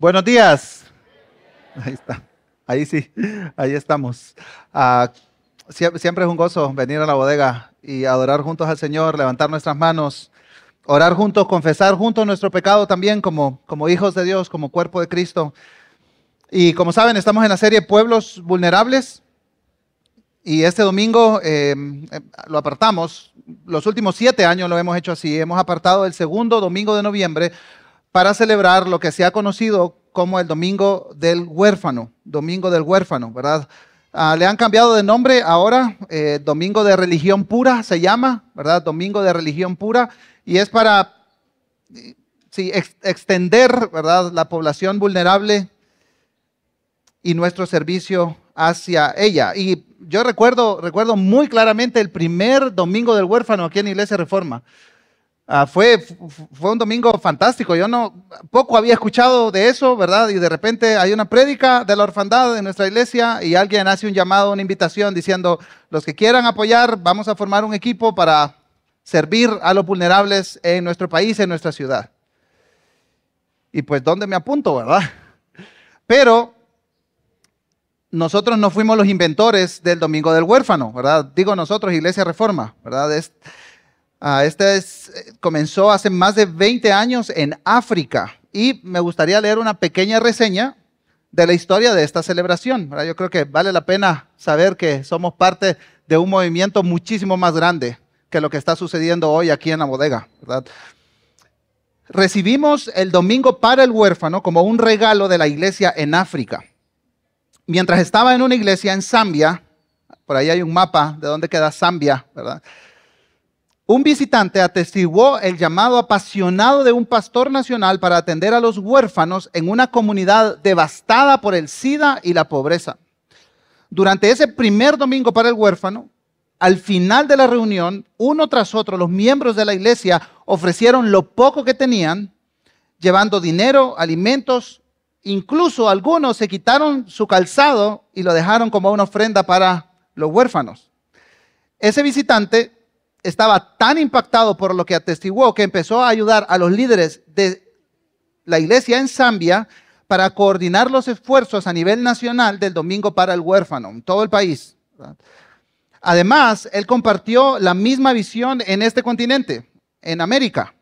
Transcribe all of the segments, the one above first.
Buenos días. Ahí está. Ahí sí, ahí estamos. Ah, siempre es un gozo venir a la bodega y adorar juntos al Señor, levantar nuestras manos, orar juntos, confesar juntos nuestro pecado también como, como hijos de Dios, como cuerpo de Cristo. Y como saben, estamos en la serie Pueblos Vulnerables. Y este domingo eh, lo apartamos. Los últimos siete años lo hemos hecho así. Hemos apartado el segundo domingo de noviembre para celebrar lo que se ha conocido como el Domingo del Huérfano, Domingo del Huérfano, ¿verdad? Ah, le han cambiado de nombre ahora, eh, Domingo de Religión Pura se llama, ¿verdad? Domingo de Religión Pura, y es para extender, ¿verdad? La población vulnerable y nuestro servicio hacia ella. Y yo recuerdo, recuerdo muy claramente el primer Domingo del Huérfano aquí en Iglesia Reforma. Ah, fue, fue un domingo fantástico. Yo no, poco había escuchado de eso, ¿verdad? Y de repente hay una prédica de la orfandad en nuestra iglesia y alguien hace un llamado, una invitación diciendo, los que quieran apoyar, vamos a formar un equipo para servir a los vulnerables en nuestro país, en nuestra ciudad. Y pues, ¿dónde me apunto, verdad? Pero nosotros no fuimos los inventores del Domingo del Huérfano, ¿verdad? Digo nosotros, Iglesia Reforma, ¿verdad? Ah, este es, comenzó hace más de 20 años en África y me gustaría leer una pequeña reseña de la historia de esta celebración. Yo creo que vale la pena saber que somos parte de un movimiento muchísimo más grande que lo que está sucediendo hoy aquí en la bodega. Recibimos el domingo para el huérfano como un regalo de la iglesia en África. Mientras estaba en una iglesia en Zambia, por ahí hay un mapa de dónde queda Zambia, ¿verdad? Un visitante atestiguó el llamado apasionado de un pastor nacional para atender a los huérfanos en una comunidad devastada por el SIDA y la pobreza. Durante ese primer domingo para el huérfano, al final de la reunión, uno tras otro, los miembros de la iglesia ofrecieron lo poco que tenían, llevando dinero, alimentos, incluso algunos se quitaron su calzado y lo dejaron como una ofrenda para los huérfanos. Ese visitante estaba tan impactado por lo que atestiguó que empezó a ayudar a los líderes de la iglesia en Zambia para coordinar los esfuerzos a nivel nacional del Domingo para el Huérfano, en todo el país. Además, él compartió la misma visión en este continente, en América.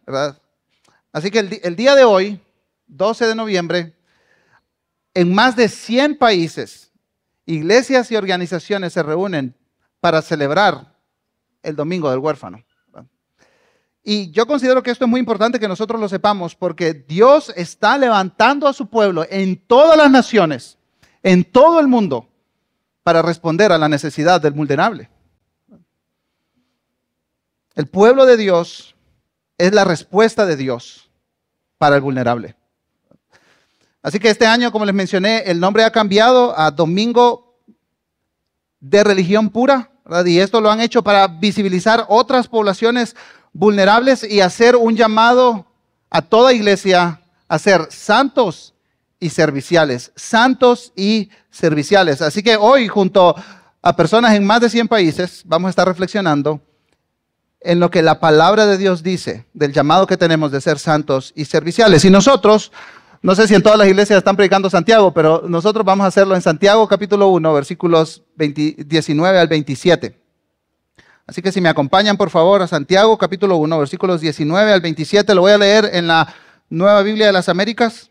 Así que el, el día de hoy, 12 de noviembre, en más de 100 países, iglesias y organizaciones se reúnen para celebrar el domingo del huérfano. Y yo considero que esto es muy importante que nosotros lo sepamos porque Dios está levantando a su pueblo en todas las naciones, en todo el mundo, para responder a la necesidad del vulnerable. El pueblo de Dios es la respuesta de Dios para el vulnerable. Así que este año, como les mencioné, el nombre ha cambiado a Domingo de Religión Pura y esto lo han hecho para visibilizar otras poblaciones vulnerables y hacer un llamado a toda iglesia a ser santos y serviciales, santos y serviciales. Así que hoy, junto a personas en más de 100 países, vamos a estar reflexionando en lo que la palabra de Dios dice del llamado que tenemos de ser santos y serviciales. Y nosotros no sé si en todas las iglesias están predicando Santiago, pero nosotros vamos a hacerlo en Santiago capítulo 1, versículos 19 al 27. Así que si me acompañan por favor a Santiago capítulo 1, versículos 19 al 27, lo voy a leer en la Nueva Biblia de las Américas.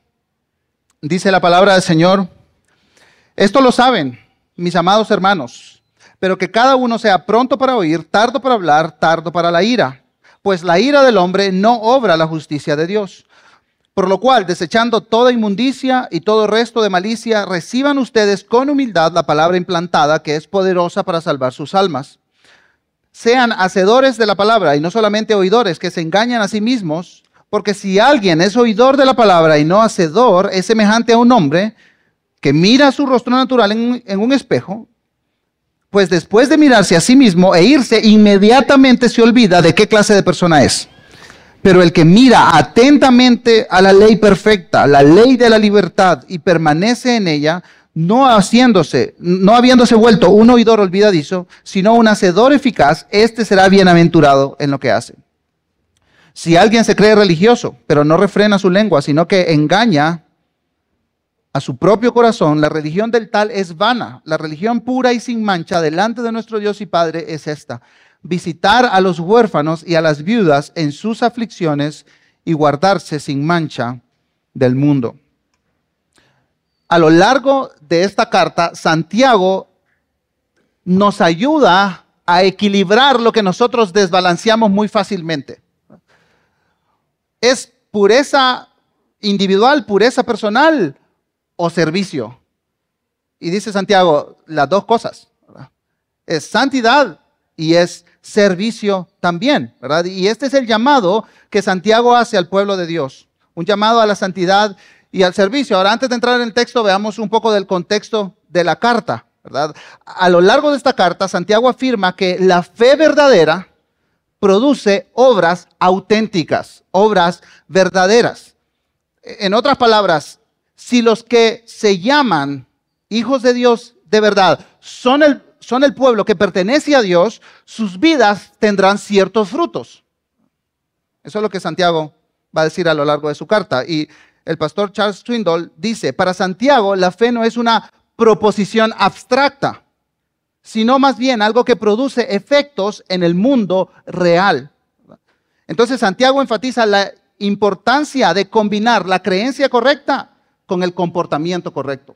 Dice la palabra del Señor, esto lo saben, mis amados hermanos, pero que cada uno sea pronto para oír, tardo para hablar, tardo para la ira, pues la ira del hombre no obra la justicia de Dios. Por lo cual, desechando toda inmundicia y todo resto de malicia, reciban ustedes con humildad la palabra implantada que es poderosa para salvar sus almas. Sean hacedores de la palabra y no solamente oidores que se engañan a sí mismos, porque si alguien es oidor de la palabra y no hacedor, es semejante a un hombre que mira su rostro natural en, en un espejo, pues después de mirarse a sí mismo e irse, inmediatamente se olvida de qué clase de persona es. Pero el que mira atentamente a la ley perfecta, la ley de la libertad, y permanece en ella, no haciéndose, no habiéndose vuelto un oidor olvidadizo, sino un hacedor eficaz, este será bienaventurado en lo que hace. Si alguien se cree religioso, pero no refrena su lengua, sino que engaña a su propio corazón, la religión del tal es vana. La religión pura y sin mancha delante de nuestro Dios y Padre es esta. Visitar a los huérfanos y a las viudas en sus aflicciones y guardarse sin mancha del mundo. A lo largo de esta carta, Santiago nos ayuda a equilibrar lo que nosotros desbalanceamos muy fácilmente. Es pureza individual, pureza personal o servicio. Y dice Santiago, las dos cosas. Es santidad y es servicio también, ¿verdad? Y este es el llamado que Santiago hace al pueblo de Dios, un llamado a la santidad y al servicio. Ahora, antes de entrar en el texto, veamos un poco del contexto de la carta, ¿verdad? A lo largo de esta carta, Santiago afirma que la fe verdadera produce obras auténticas, obras verdaderas. En otras palabras, si los que se llaman hijos de Dios de verdad son el, son el pueblo que pertenece a Dios, sus vidas tendrán ciertos frutos. Eso es lo que Santiago va a decir a lo largo de su carta. Y el pastor Charles Swindoll dice, para Santiago la fe no es una proposición abstracta, sino más bien algo que produce efectos en el mundo real. Entonces Santiago enfatiza la importancia de combinar la creencia correcta con el comportamiento correcto.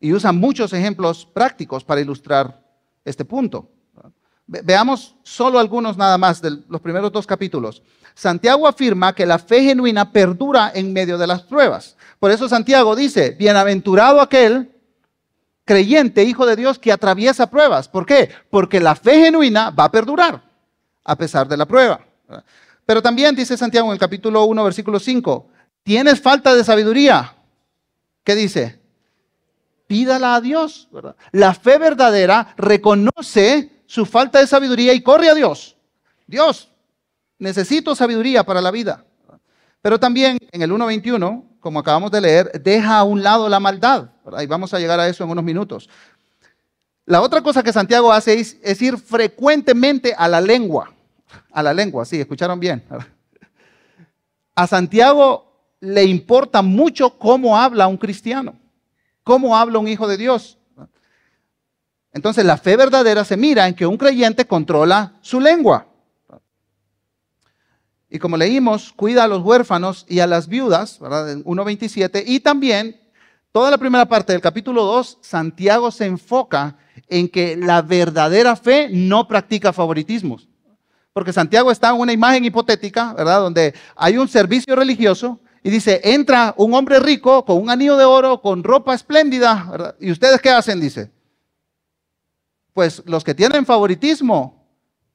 Y usa muchos ejemplos prácticos para ilustrar este punto. Veamos solo algunos nada más de los primeros dos capítulos. Santiago afirma que la fe genuina perdura en medio de las pruebas. Por eso Santiago dice, bienaventurado aquel creyente, hijo de Dios, que atraviesa pruebas. ¿Por qué? Porque la fe genuina va a perdurar a pesar de la prueba. Pero también dice Santiago en el capítulo 1, versículo 5, tienes falta de sabiduría. ¿Qué dice? Pídala a Dios. La fe verdadera reconoce su falta de sabiduría y corre a Dios. Dios, necesito sabiduría para la vida. Pero también en el 1.21, como acabamos de leer, deja a un lado la maldad. Y vamos a llegar a eso en unos minutos. La otra cosa que Santiago hace es, es ir frecuentemente a la lengua. A la lengua, sí, escucharon bien. A Santiago le importa mucho cómo habla un cristiano, cómo habla un hijo de Dios. Entonces la fe verdadera se mira en que un creyente controla su lengua. Y como leímos, cuida a los huérfanos y a las viudas, ¿verdad? En 1.27. Y también, toda la primera parte del capítulo 2, Santiago se enfoca en que la verdadera fe no practica favoritismos. Porque Santiago está en una imagen hipotética, ¿verdad? Donde hay un servicio religioso y dice, entra un hombre rico con un anillo de oro, con ropa espléndida. ¿Y ustedes qué hacen? Dice, pues los que tienen favoritismo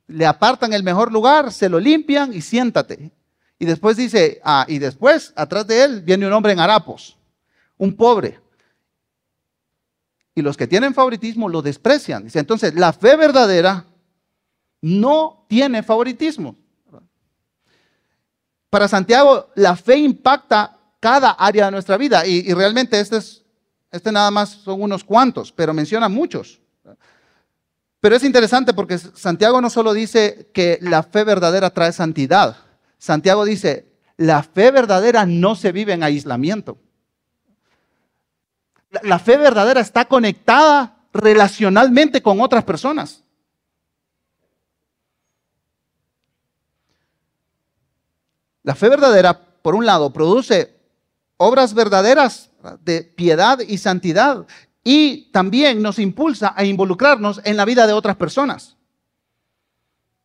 le apartan el mejor lugar, se lo limpian y siéntate. Y después dice, ah, y después atrás de él viene un hombre en harapos, un pobre. Y los que tienen favoritismo lo desprecian. Dice, entonces, la fe verdadera no tiene favoritismo. Para Santiago, la fe impacta cada área de nuestra vida. Y, realmente este, es, este nada más son unos cuantos, pero menciona muchos. Pero es interesante porque Santiago no solo dice que la fe verdadera trae santidad, Santiago dice, la fe verdadera no se vive en aislamiento. La, fe verdadera está conectada relacionalmente con otras personas. La fe verdadera, por un lado, produce obras verdaderas de piedad y santidad y también nos impulsa a involucrarnos en la vida de otras personas.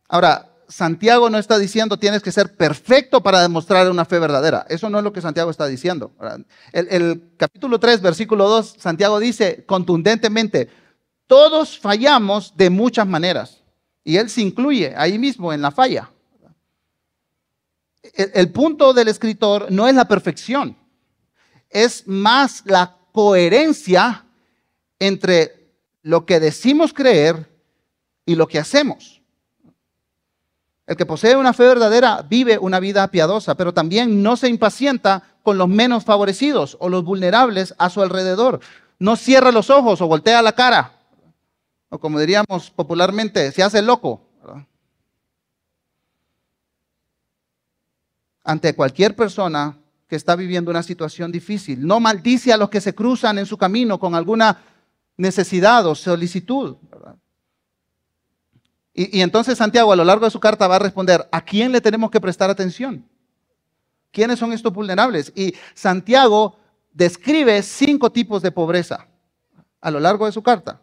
Ahora, Santiago no está diciendo tienes que ser perfecto para demostrar una fe verdadera. Eso no es lo que Santiago está diciendo. El, el, capítulo 3, versículo 2, Santiago dice contundentemente, todos fallamos de muchas maneras. Y él se incluye ahí mismo en la falla. El, punto del escritor no es la perfección, es más la coherencia entre lo que decimos creer y lo que hacemos. El que posee una fe verdadera vive una vida piadosa, pero también no se impacienta con los menos favorecidos o los vulnerables a su alrededor. No cierra los ojos o voltea la cara. O como diríamos popularmente, se hace loco. Ante cualquier persona que está viviendo una situación difícil. No maldice a los que se cruzan en su camino con alguna necesidad o solicitud. Y, y, entonces Santiago a lo largo de su carta va a responder, ¿a quién le tenemos que prestar atención? ¿Quiénes son estos vulnerables? Y Santiago describe cinco tipos de pobreza a lo largo de su carta.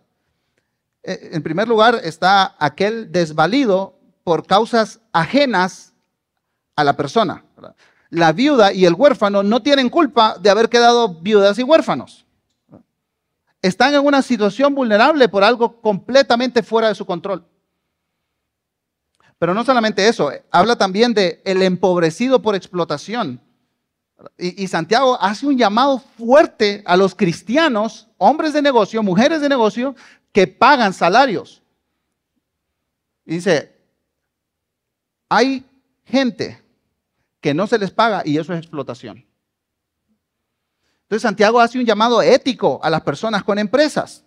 Eh, en primer lugar está aquel desvalido por causas ajenas a la persona. La viuda y el huérfano no tienen culpa de haber quedado viudas y huérfanos. Están en una situación vulnerable por algo completamente fuera de su control. Pero no solamente eso, habla también de el empobrecido por explotación. Y, y, Santiago hace un llamado fuerte a los cristianos, hombres de negocio, mujeres de negocio, que pagan salarios. Y dice, hay gente que no se les paga y eso es explotación. Entonces Santiago hace un llamado ético a las personas con empresas,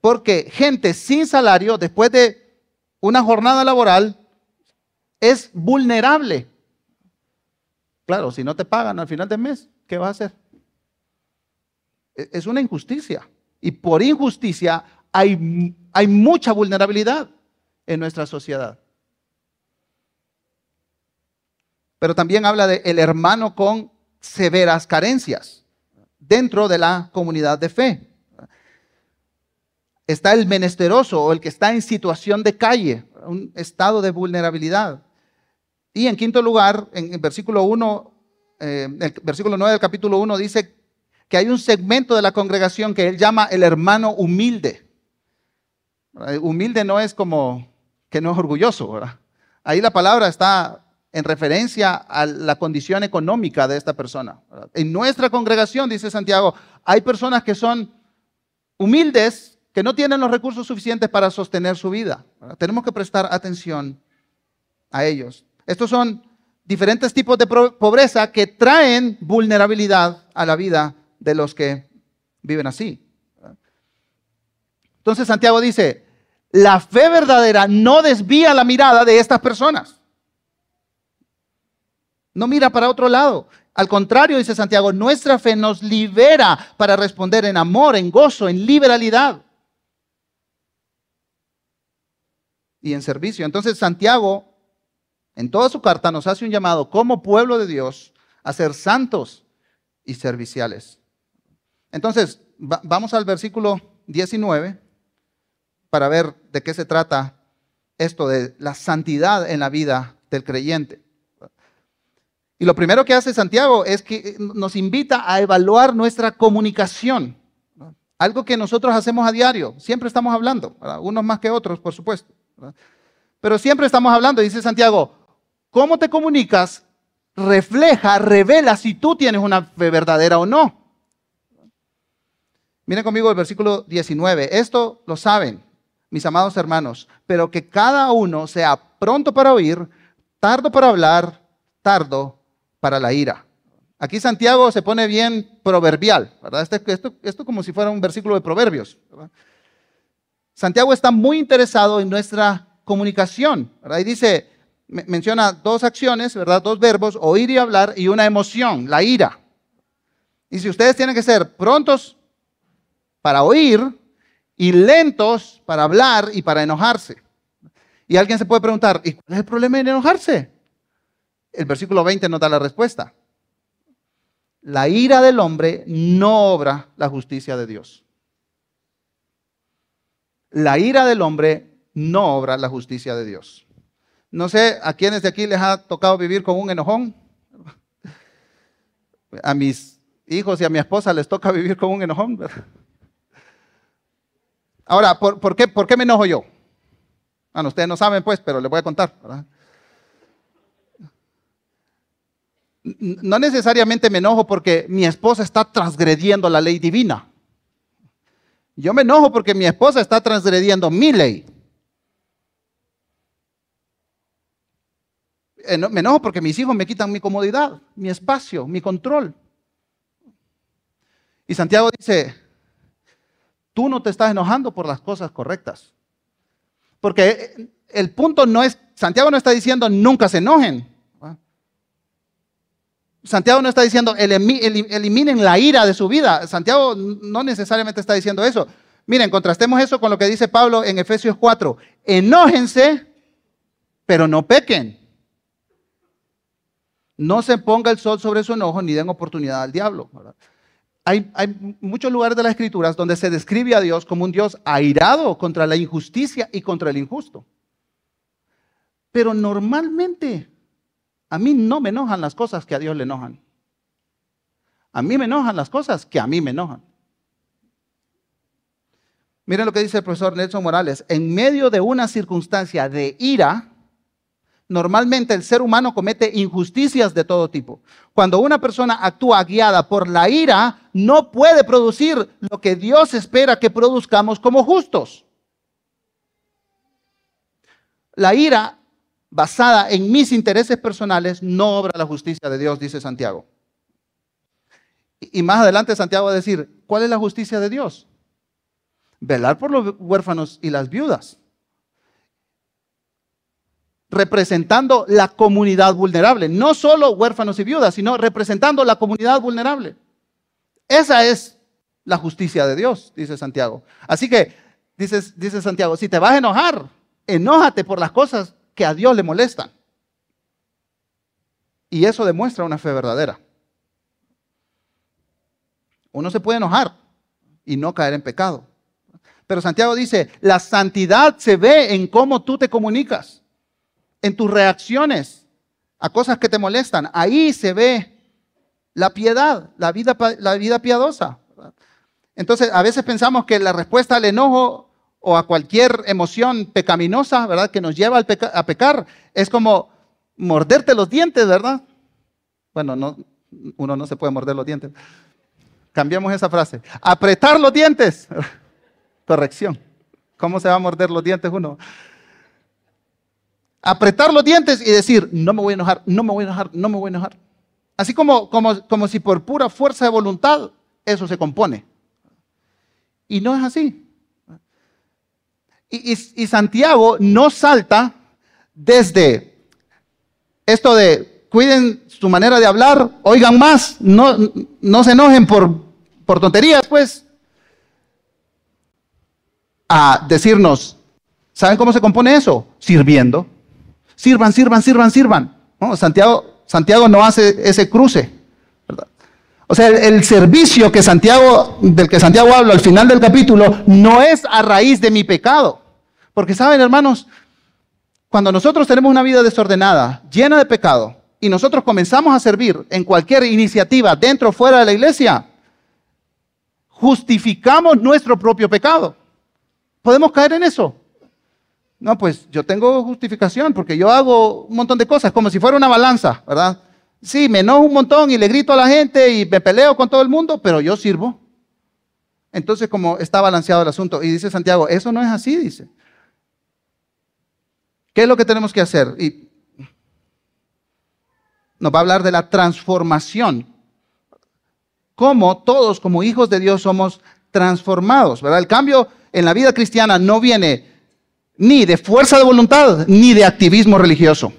porque gente sin salario después de una jornada laboral es vulnerable. Claro, si no te pagan al final del mes, ¿qué vas a hacer? E-, es una injusticia. Y por injusticia hay, hay mucha vulnerabilidad en nuestra sociedad. Pero también habla de el hermano con severas carencias dentro de la comunidad de fe. Está el menesteroso o el que está en situación de calle, un estado de vulnerabilidad. Y en quinto lugar, en el versículo 1, eh, el versículo 9 del capítulo 1 dice que hay un segmento de la congregación que él llama el hermano humilde. Humilde no es como que no es orgulloso. Ahí la palabra está en referencia a la condición económica de esta persona. En nuestra congregación, dice Santiago, hay personas que son humildes, que no tienen los recursos suficientes para sostener su vida. Tenemos que prestar atención a ellos. Estos son diferentes tipos de pobreza que traen vulnerabilidad a la vida de los que viven así. Entonces Santiago dice, la fe verdadera no desvía la mirada de estas personas. No mira para otro lado. Al contrario, dice Santiago, nuestra fe nos libera para responder en amor, en gozo, en liberalidad y en servicio. Entonces Santiago, en toda su carta, nos hace un llamado como pueblo de Dios a ser santos y serviciales. Entonces, vamos al versículo 19 para ver de qué se trata esto de la santidad en la vida del creyente. Y lo primero que hace Santiago es que nos invita a evaluar nuestra comunicación. Algo que nosotros hacemos a diario. Siempre estamos hablando, unos más que otros, por supuesto. Pero siempre estamos hablando, dice Santiago, cómo te comunicas refleja, revela si tú tienes una fe verdadera o no. Miren conmigo el versículo 19. Esto lo saben mis amados hermanos, pero que cada uno sea pronto para oír, tardo para hablar, tardo para la ira. Aquí Santiago se pone bien proverbial, ¿verdad? Este, esto, esto, como si fuera un versículo de proverbios. Santiago está muy interesado en nuestra comunicación, ¿verdad? Y dice, menciona dos acciones, ¿verdad? Dos verbos, oír y hablar, y una emoción, la ira. Y si ustedes tienen que ser prontos para oír, y lentos para hablar y para enojarse. Y alguien se puede preguntar, ¿y cuál es el problema en enojarse? El versículo 20 nos da la respuesta. La ira del hombre no obra la justicia de Dios. La ira del hombre no obra la justicia de Dios. No sé a quiénes de aquí les ha tocado vivir con un enojón. A mis hijos y a mi esposa les toca vivir con un enojón. Ahora, ¿por, qué, ¿por, qué, me enojo yo? Bueno, ustedes no saben, pues, pero les voy a contar. No necesariamente me enojo porque mi esposa está transgrediendo la ley divina. Yo me enojo porque mi esposa está transgrediendo mi ley. Eh, me enojo porque mis hijos me quitan mi comodidad, mi espacio, mi control. Y Santiago dice, tú no te estás enojando por las cosas correctas. Porque el punto no es, Santiago no está diciendo nunca se enojen. Santiago no está diciendo eliminen la ira de su vida. Santiago no necesariamente está diciendo eso. Miren, contrastemos eso con lo que dice Pablo en Efesios 4. Enójense, pero no pequen. No se ponga el sol sobre su enojo ni den oportunidad al diablo. Hay, hay, muchos lugares de las escrituras donde se describe a Dios como un Dios airado contra la injusticia y contra el injusto. Pero normalmente a mí no me enojan las cosas que a Dios le enojan. A mí me enojan las cosas que a mí me enojan. Miren lo que dice el profesor Nelson Morales. En medio de una circunstancia de ira, normalmente el ser humano comete injusticias de todo tipo. Cuando una persona actúa guiada por la ira, no puede producir lo que Dios espera que produzcamos como justos. La ira basada en mis intereses personales no obra la justicia de Dios, dice Santiago. Y más adelante Santiago va a decir, ¿cuál es la justicia de Dios? Velar por los huérfanos y las viudas, representando la comunidad vulnerable, no solo huérfanos y viudas, sino representando la comunidad vulnerable. Esa es la justicia de Dios, dice Santiago. Así que, dice, dice Santiago, si te vas a enojar, enójate por las cosas que a Dios le molestan. Y eso demuestra una fe verdadera. Uno se puede enojar y no caer en pecado. Pero Santiago dice, la santidad se ve en cómo tú te comunicas, en tus reacciones a cosas que te molestan. Ahí se ve la piedad, la vida, la vida piadosa. Entonces, a veces pensamos que la respuesta al enojo o a cualquier emoción pecaminosa, ¿verdad? Que nos lleva a pecar, es como morderte los dientes, ¿verdad? Bueno, no, uno no se puede morder los dientes. Cambiamos esa frase. Apretar los dientes. Corrección. ¿Cómo se va a morder los dientes uno? Apretar los dientes y decir, no me voy a enojar, no me voy a enojar, no me voy a enojar. Así como, como, como si por pura fuerza de voluntad eso se compone. Y no es así. Y, Santiago no salta desde esto de cuiden su manera de hablar, oigan más, no, no se enojen por, por tonterías, pues, a decirnos, ¿saben cómo se compone eso? Sirviendo. Sirvan, sirvan, sirvan, sirvan. Santiago, Santiago no hace ese cruce. O sea, el, servicio que Santiago, del que Santiago habla al final del capítulo, no es a raíz de mi pecado. Porque saben, hermanos, cuando nosotros tenemos una vida desordenada, llena de pecado, y nosotros comenzamos a servir en cualquier iniciativa dentro o fuera de la iglesia, justificamos nuestro propio pecado. ¿Podemos caer en eso? No, pues yo tengo justificación porque yo hago un montón de cosas, como si fuera una balanza, ¿verdad? Sí, me enojo un montón y le grito a la gente y me peleo con todo el mundo, pero yo sirvo. Entonces, como está balanceado el asunto, y dice Santiago, eso no es así, dice. ¿Qué es lo que tenemos que hacer? Y nos va a hablar de la transformación. Cómo todos como hijos de Dios somos transformados, ¿verdad? El cambio en la vida cristiana no viene ni de fuerza de voluntad ni de activismo religioso.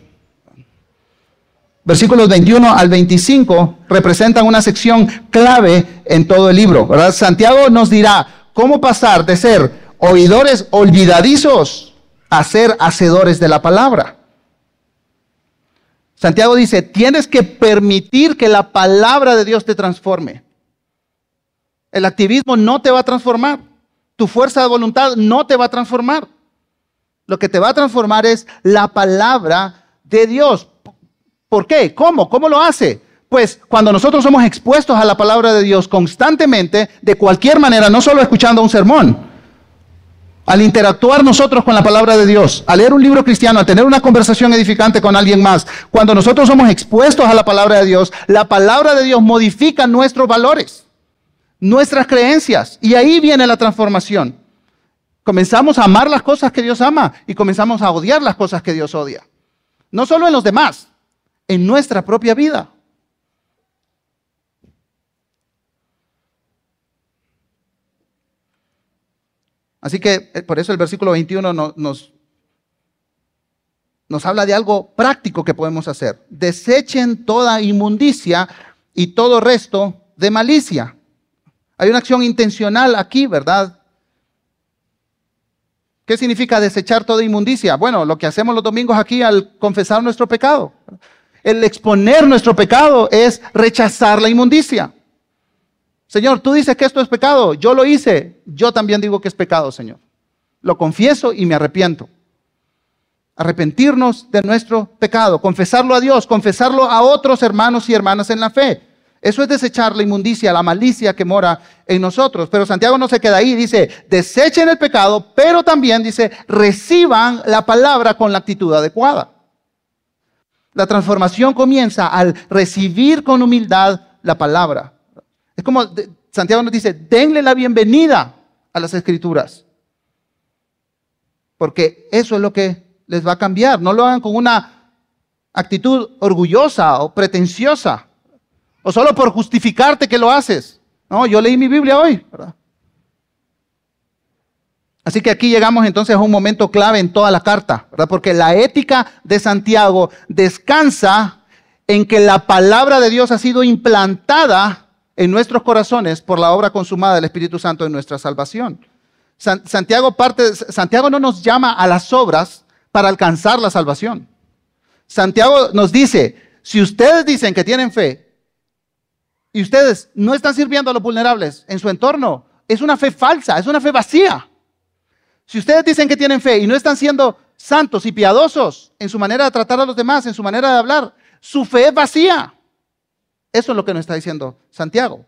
Versículos 21 al 25 representan una sección clave en todo el libro. ¿verdad? Santiago nos dirá cómo pasar de ser oidores olvidadizos a ser hacedores de la palabra. Santiago dice, tienes que permitir que la palabra de Dios te transforme. El activismo no te va a transformar. Tu fuerza de voluntad no te va a transformar. Lo que te va a transformar es la palabra de Dios. ¿Por qué? ¿Cómo? ¿Cómo lo hace? Pues cuando nosotros somos expuestos a la palabra de Dios constantemente, de cualquier manera, no solo escuchando un sermón, al interactuar nosotros con la palabra de Dios, al leer un libro cristiano, a tener una conversación edificante con alguien más, cuando nosotros somos expuestos a la palabra de Dios, la palabra de Dios modifica nuestros valores nuestras creencias. Y ahí viene la transformación. Comenzamos a amar las cosas que Dios ama y comenzamos a odiar las cosas que Dios odia. No solo en los demás, en nuestra propia vida. Así que eh, por eso el versículo 21 nos, nos habla de algo práctico que podemos hacer. Desechen toda inmundicia y todo resto de malicia. Hay una acción intencional aquí, ¿verdad? ¿Qué significa desechar toda inmundicia? Bueno, lo que hacemos los domingos aquí al confesar nuestro pecado. El exponer nuestro pecado es rechazar la inmundicia. Señor, tú dices que esto es pecado. Yo lo hice. Yo también digo que es pecado, Señor. Lo confieso y me arrepiento. Arrepentirnos de nuestro pecado, confesarlo a Dios, confesarlo a otros hermanos y hermanas en la fe. Eso es desechar la inmundicia, la malicia que mora en nosotros. Pero Santiago no se queda ahí, dice, desechen el pecado, pero también dice, reciban la palabra con la actitud adecuada. La transformación comienza al recibir con humildad la palabra. Es como Santiago nos dice, denle la bienvenida a las escrituras. Porque eso es lo que les va a cambiar. No lo hagan con una actitud orgullosa o pretenciosa. O solo por justificarte que lo haces. No, yo leí mi Biblia hoy. Así que aquí llegamos entonces a un momento clave en toda la carta, ¿verdad? Porque la ética de Santiago descansa en que la palabra de Dios ha sido implantada en nuestros corazones por la obra consumada del Espíritu Santo en nuestra salvación. Santiago, parte, Santiago no nos llama a las obras para alcanzar la salvación. Santiago nos dice, si ustedes dicen que tienen fe y ustedes no están sirviendo a los vulnerables en su entorno, es una fe falsa, es una fe vacía. Si ustedes dicen que tienen fe y no están siendo santos y piadosos en su manera de tratar a los demás, en su manera de hablar, su fe es vacía. Eso es lo que nos está diciendo Santiago.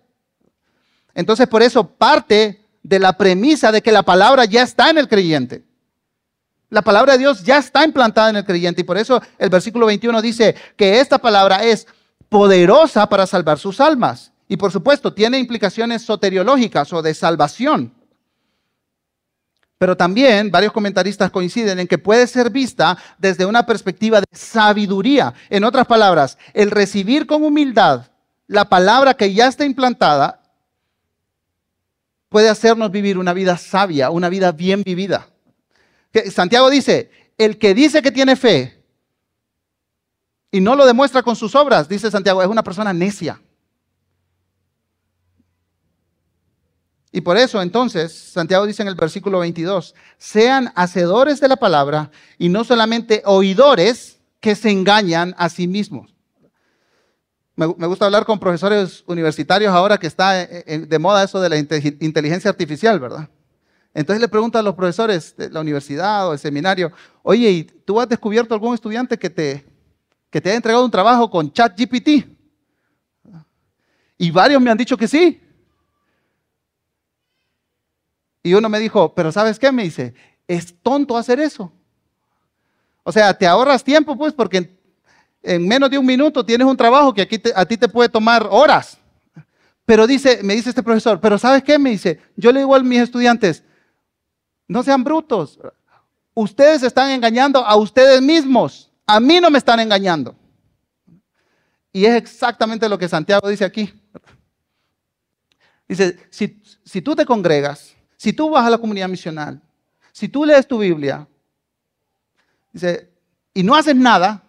Entonces, por eso parte de la premisa de que la palabra ya está en el creyente. La palabra de Dios ya está implantada en el creyente y por eso el versículo 21 dice que esta palabra es poderosa para salvar sus almas. Y por supuesto, tiene implicaciones soteriológicas o de salvación. Pero también varios comentaristas coinciden en que puede ser vista desde una perspectiva de sabiduría. En otras palabras, el recibir con humildad la palabra que ya está implantada puede hacernos vivir una vida sabia, una vida bien vivida. Santiago dice, el que dice que tiene fe y no lo demuestra con sus obras, dice Santiago, es una persona necia. Y por eso entonces Santiago dice en el versículo 22, sean hacedores de la palabra y no solamente oidores que se engañan a sí mismos. Me, gusta hablar con profesores universitarios ahora que está de moda eso de la inteligencia artificial, ¿verdad? Entonces le pregunto a los profesores de la universidad o el seminario, oye, ¿y tú has descubierto algún estudiante que te que te haya entregado un trabajo con ChatGPT. Y varios me han dicho que sí. Y uno me dijo, pero ¿sabes qué? Me dice, es tonto hacer eso. O sea, te ahorras tiempo, pues, porque en, menos de un minuto tienes un trabajo que aquí a ti te puede tomar horas. Pero dice, me dice este profesor, pero ¿sabes qué? Me dice, yo le digo a mis estudiantes, no sean brutos. Ustedes están engañando a ustedes mismos. A mí no me están engañando. Y es exactamente lo que Santiago dice aquí. Dice, si, si tú te congregas, si tú vas a la comunidad misional, si tú lees tu Biblia, y no haces nada,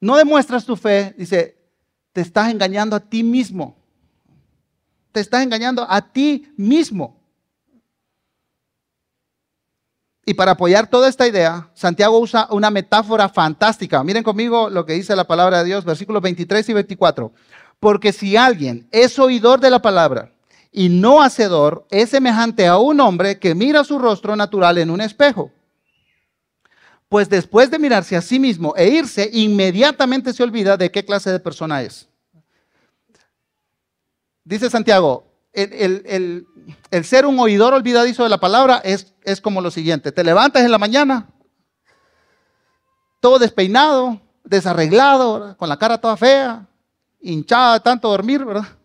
no demuestras tu fe, dice, te estás engañando a ti mismo. Te estás engañando a ti mismo. Y para apoyar toda esta idea, Santiago usa una metáfora fantástica. Miren conmigo lo que dice la palabra de Dios, versículos 23 y 24. Porque si alguien es oidor de la palabra y no hacedor, es semejante a un hombre que mira su rostro natural en un espejo. Pues después de mirarse a sí mismo e irse, inmediatamente se olvida de qué clase de persona es. Dice Santiago, el, ser un oidor olvidadizo de la palabra es, es como lo siguiente. Te levantas en la mañana, todo despeinado, desarreglado, con la cara toda fea, hinchada de tanto dormir, ¿verdad?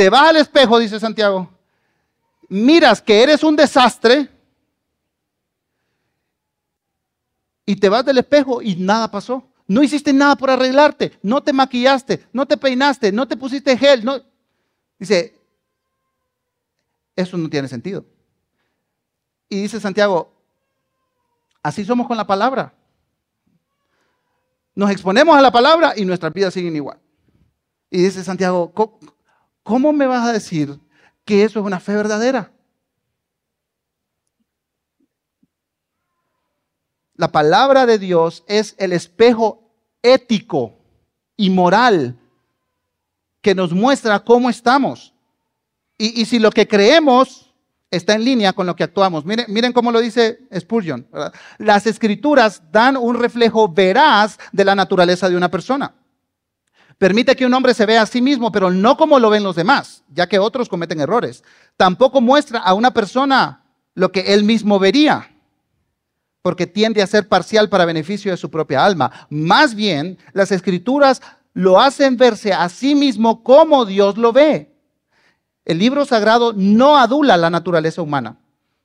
Te vas al espejo, dice Santiago, miras que eres un desastre y te vas del espejo y nada pasó. No hiciste nada por arreglarte, no te maquillaste, no te peinaste, no te pusiste gel. No. Dice, eso no tiene sentido. Y dice Santiago, así somos con la palabra. nos exponemos a la palabra y nuestras vidas siguen igual. Y dice Santiago, ¿cómo me vas a decir que eso es una fe verdadera? La palabra de Dios es el espejo ético y moral que nos muestra cómo estamos. Y, si lo que creemos está en línea con lo que actuamos. Miren, miren cómo lo dice Spurgeon. Las escrituras dan un reflejo veraz de la naturaleza de una persona. Permite que un hombre se vea a sí mismo, pero no como lo ven los demás, ya que otros cometen errores. Tampoco muestra a una persona lo que él mismo vería porque tiende a ser parcial para beneficio de su propia alma. Más bien, las escrituras lo hacen verse a sí mismo como Dios lo ve. El libro sagrado no adula la naturaleza humana.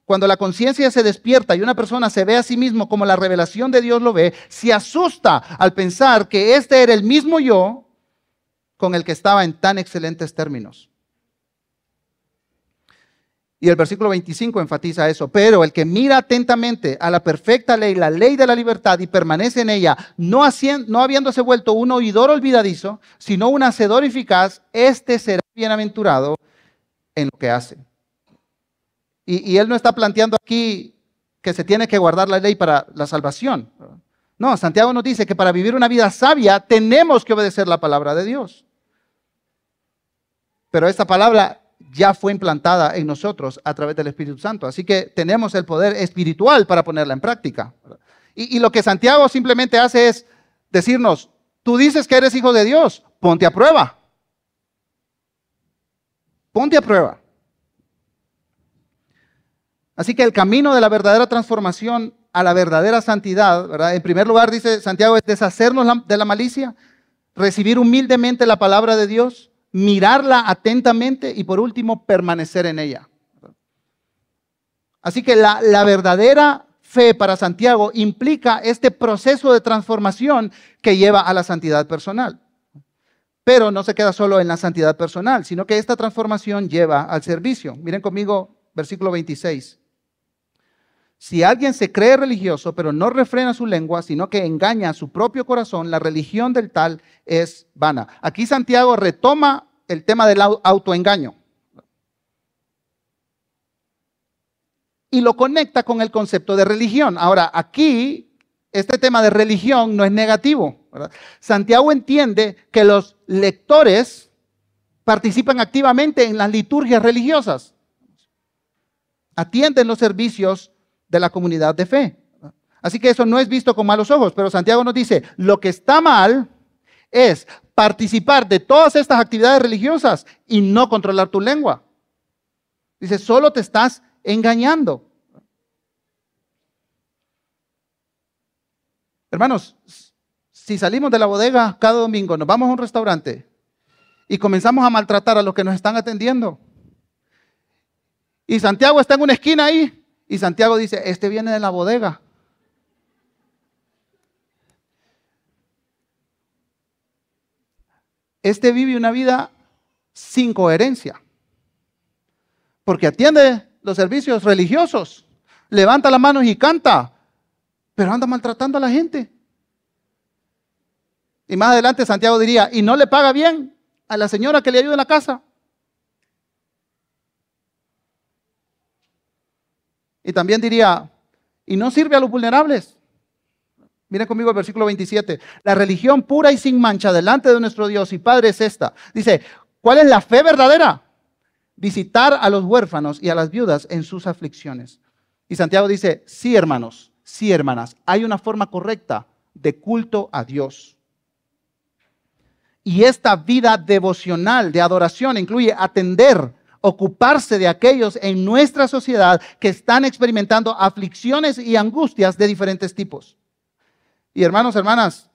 Cuando la conciencia se despierta y una persona se ve a sí mismo como la revelación de Dios lo ve, se asusta al pensar que este era el mismo yo con el que estaba en tan excelentes términos. Y el versículo 25 enfatiza eso. Pero el que mira atentamente a la perfecta ley, la ley de la libertad, y permanece en ella, no, haciendo, no habiéndose vuelto un oidor olvidadizo, sino un hacedor eficaz, éste será bienaventurado en lo que hace. Y él no está planteando aquí que se tiene que guardar la ley para la salvación. No, Santiago nos dice que para vivir una vida sabia tenemos que obedecer la palabra de Dios. Pero esta palabra ya fue implantada en nosotros a través del Espíritu Santo. Así que tenemos el poder espiritual para ponerla en práctica. Y, lo que Santiago simplemente hace es decirnos, tú dices que eres hijo de Dios, ponte a prueba. Ponte a prueba. Así que el camino de la verdadera transformación a la verdadera santidad, ¿verdad? En primer lugar, dice Santiago, es deshacernos de la malicia, recibir humildemente la palabra de Dios, mirarla atentamente y por último permanecer en ella. Así que la, la, verdadera fe para Santiago implica este proceso de transformación que lleva a la santidad personal. Pero no se queda solo en la santidad personal, sino que esta transformación lleva al servicio. Miren conmigo versículo 26. Si alguien se cree religioso, pero no refrena su lengua, sino que engaña a su propio corazón, la religión del tal es vana. Aquí Santiago retoma el tema del autoengaño y lo conecta con el concepto de religión. Ahora, aquí, este tema de religión no es negativo. Santiago entiende que los lectores participan activamente en las liturgias religiosas, atienden los servicios de la comunidad de fe. Así que eso no es visto con malos ojos, pero Santiago nos dice, lo que está mal es participar de todas estas actividades religiosas y no controlar tu lengua. Dice, solo te estás engañando. Hermanos, si salimos de la bodega cada domingo, nos vamos a un restaurante y comenzamos a maltratar a los que nos están atendiendo. Y Santiago está en una esquina ahí y Santiago dice, este viene de la bodega. Este vive una vida sin coherencia, porque atiende los servicios religiosos, levanta las manos y canta, pero anda maltratando a la gente. Y más adelante Santiago diría, y no le paga bien a la señora que le ayuda en la casa. Y también diría, y no sirve a los vulnerables. Miren conmigo el versículo 27. La religión pura y sin mancha delante de nuestro Dios y Padre es esta. Dice, ¿cuál es la fe verdadera? Visitar a los huérfanos y a las viudas en sus aflicciones. Y Santiago dice, sí hermanos, sí hermanas, hay una forma correcta de culto a Dios. Y esta vida devocional de adoración incluye atender ocuparse de aquellos en nuestra sociedad que están experimentando aflicciones y angustias de diferentes tipos. Y hermanos, hermanas,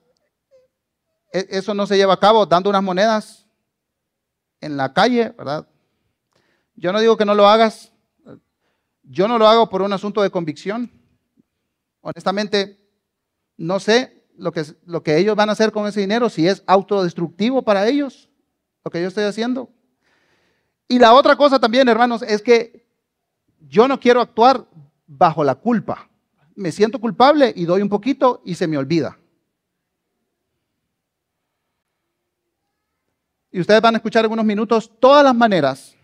e-, eso no se lleva a cabo dando unas monedas en la calle, ¿verdad? Yo no digo que no lo hagas, yo no lo hago por un asunto de convicción. Honestamente, no sé lo que, lo que ellos van a hacer con ese dinero, si es autodestructivo para ellos, lo que yo estoy haciendo. Y la otra cosa también, hermanos, es que yo no quiero actuar bajo la culpa. Me siento culpable y doy un poquito y se me olvida. Y ustedes van a escuchar en unos minutos todas las maneras,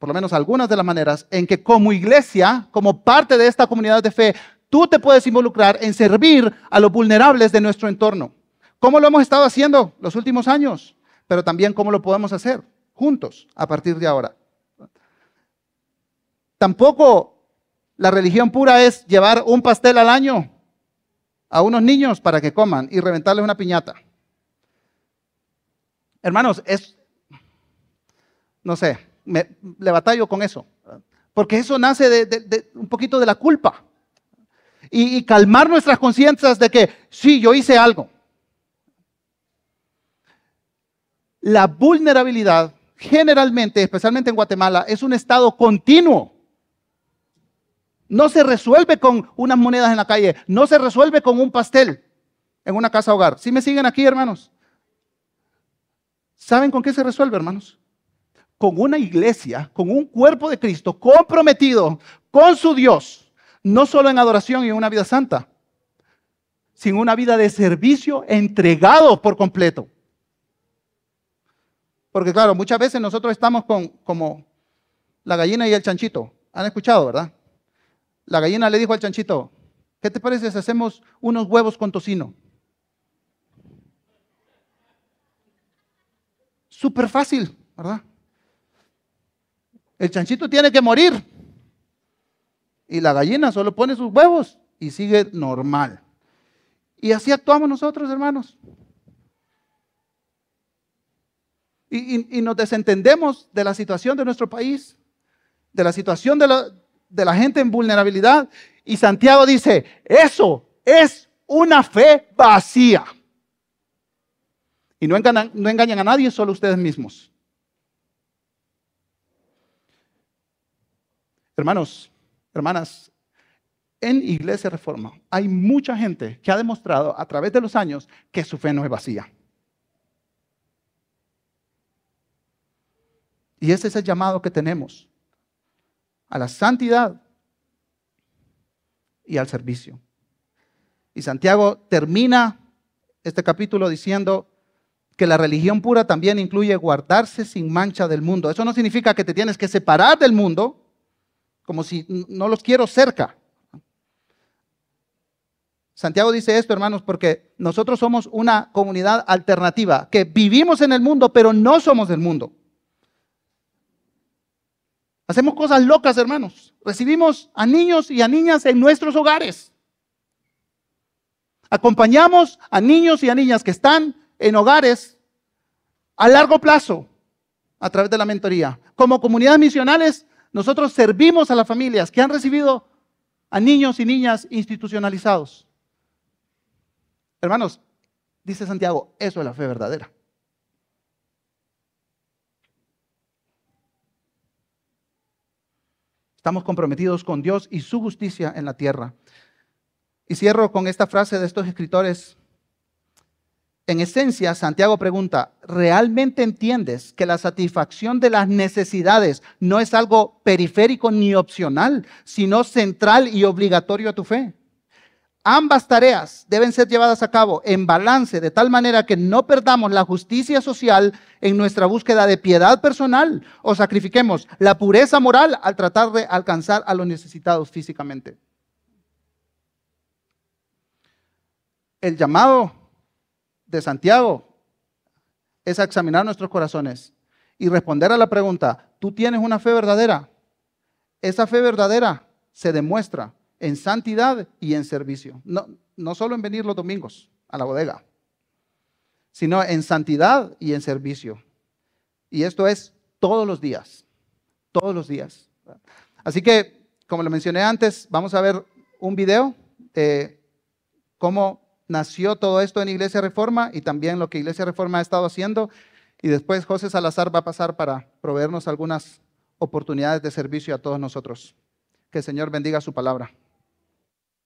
por lo menos algunas de las maneras, en que como iglesia, como parte de esta comunidad de fe, tú te puedes involucrar en servir a los vulnerables de nuestro entorno. ¿Cómo lo hemos estado haciendo los últimos años? Pero también cómo lo podemos hacer juntos a partir de ahora. Tampoco la religión pura es llevar un pastel al año a unos niños para que coman y reventarles una piñata. Hermanos, es, no sé, me, le batallo con eso, porque eso nace de, un poquito de la culpa y, y calmar nuestras conciencias de que sí, yo hice algo. La vulnerabilidad generalmente, especialmente en Guatemala, es un estado continuo. No se resuelve con unas monedas en la calle, no se resuelve con un pastel en una casa hogar. ¿Sí me siguen aquí, hermanos? ¿Saben con qué se resuelve, hermanos? Con una iglesia, con un cuerpo de Cristo comprometido con su Dios, no solo en adoración y en una vida santa, sino una vida de servicio entregado por completo. Porque claro, muchas veces nosotros estamos con como la gallina y el chanchito. ¿Han escuchado, verdad? La gallina le dijo al chanchito, ¿qué te parece si hacemos unos huevos con tocino? Súper fácil, ¿verdad? El chanchito tiene que morir. Y la gallina solo pone sus huevos y sigue normal. Y así actuamos nosotros, hermanos. Y, nos desentendemos de la situación de nuestro país, de la situación de la, gente en vulnerabilidad. Y Santiago dice, eso es una fe vacía. Y no engañan, no engañan a nadie, solo ustedes mismos. Hermanos, hermanas, en Iglesia Reforma hay mucha gente que ha demostrado a través de los años que su fe no es vacía. Y ese es el llamado que tenemos a la santidad y al servicio. Y Santiago termina este capítulo diciendo que la religión pura también incluye guardarse sin mancha del mundo. Eso no significa que te tienes que separar del mundo, como si no los quiero cerca. Santiago dice esto, hermanos, porque nosotros somos una comunidad alternativa, que vivimos en el mundo, pero no somos del mundo. Hacemos cosas locas, hermanos. Recibimos a niños y a niñas en nuestros hogares. Acompañamos a niños y a niñas que están en hogares a largo plazo a través de la mentoría. Como comunidades misionales, nosotros servimos a las familias que han recibido a niños y niñas institucionalizados. Hermanos, dice Santiago, eso es la fe verdadera. Estamos comprometidos con Dios y su justicia en la tierra. Y cierro con esta frase de estos escritores. En esencia, Santiago pregunta, ¿realmente entiendes que la satisfacción de las necesidades no es algo periférico ni opcional, sino central y obligatorio a tu fe? Ambas tareas deben ser llevadas a cabo en balance de tal manera que no perdamos la justicia social en nuestra búsqueda de piedad personal o sacrifiquemos la pureza moral al tratar de alcanzar a los necesitados físicamente. El llamado de Santiago es examinar nuestros corazones y responder a la pregunta, ¿tú tienes una fe verdadera? Esa fe verdadera se demuestra en santidad y en servicio. No, no solo en venir los domingos a la bodega, sino en santidad y en servicio. Y esto es todos los días, todos los días. Así que, como lo mencioné antes, vamos a ver un video de cómo nació todo esto en Iglesia Reforma y también lo que Iglesia Reforma ha estado haciendo. Y después José Salazar va a pasar para proveernos algunas oportunidades de servicio a todos nosotros. Que el Señor bendiga su palabra.